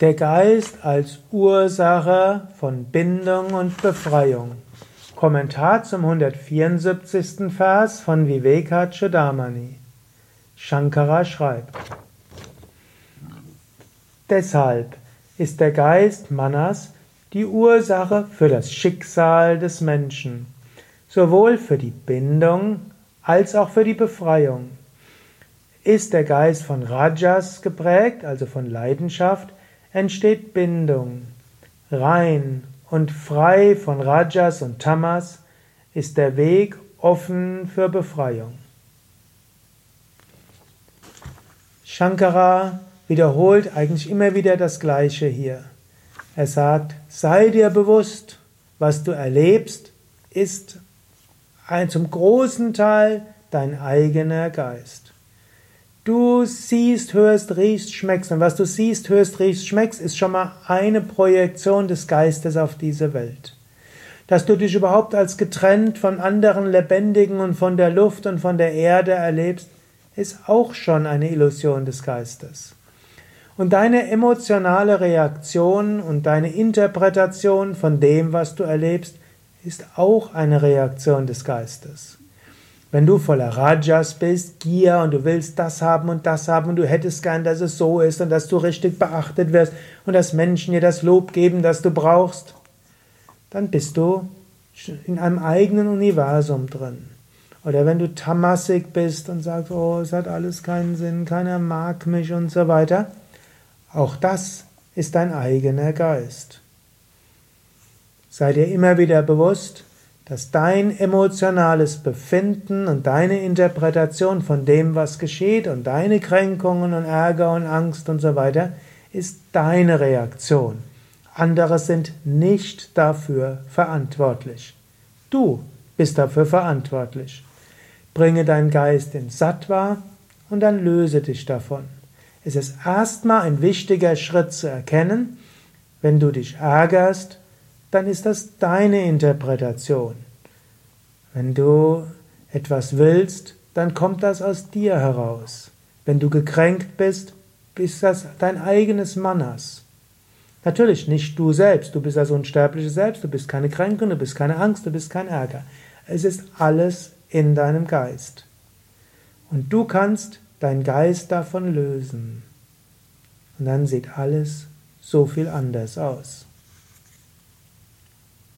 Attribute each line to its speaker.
Speaker 1: Der Geist als Ursache von Bindung und Befreiung. Kommentar zum 174. Vers von Vivekachudamani. Shankara schreibt: Deshalb ist der Geist Manas die Ursache für das Schicksal des Menschen, sowohl für die Bindung als auch für die Befreiung. Ist der Geist von Rajas geprägt, also von Leidenschaft, entsteht Bindung. Rein und frei von Rajas und Tamas ist der Weg offen für Befreiung. Shankara wiederholt eigentlich immer wieder das Gleiche hier. Er sagt, sei dir bewusst, was du erlebst, ist ein, zum großen Teil dein eigener Geist. Du siehst, hörst, riechst, schmeckst. Und was du siehst, hörst, riechst, schmeckst, ist schon mal eine Projektion des Geistes auf diese Welt. Dass du dich überhaupt als getrennt von anderen Lebendigen und von der Luft und von der Erde erlebst, ist auch schon eine Illusion des Geistes. Und deine emotionale Reaktion und deine Interpretation von dem, was du erlebst, ist auch eine Reaktion des Geistes. Wenn du voller Rajas bist, Gier und du willst das haben und das haben und du hättest gern, dass es so ist und dass du richtig beachtet wirst und dass Menschen dir das Lob geben, das du brauchst, dann bist du in einem eigenen Universum drin. Oder wenn du tamasig bist und sagst, oh, es hat alles keinen Sinn, keiner mag mich und so weiter, auch das ist dein eigener Geist. Sei dir immer wieder bewusst, dass dein emotionales Befinden und deine Interpretation von dem, was geschieht und deine Kränkungen und Ärger und Angst und so weiter, ist deine Reaktion. Andere sind nicht dafür verantwortlich. Du bist dafür verantwortlich. Bringe deinen Geist in Sattva und dann löse dich davon. Es ist erstmal ein wichtiger Schritt zu erkennen, wenn du dich ärgerst, dann ist das deine Interpretation. Wenn du etwas willst, dann kommt das aus dir heraus. Wenn du gekränkt bist, ist das dein eigenes Mannas. Natürlich nicht du selbst, du bist das unsterbliche Selbst, du bist keine Kränkung, du bist keine Angst, du bist kein Ärger. Es ist alles in deinem Geist. Und du kannst deinen Geist davon lösen. Und dann sieht alles so viel anders aus.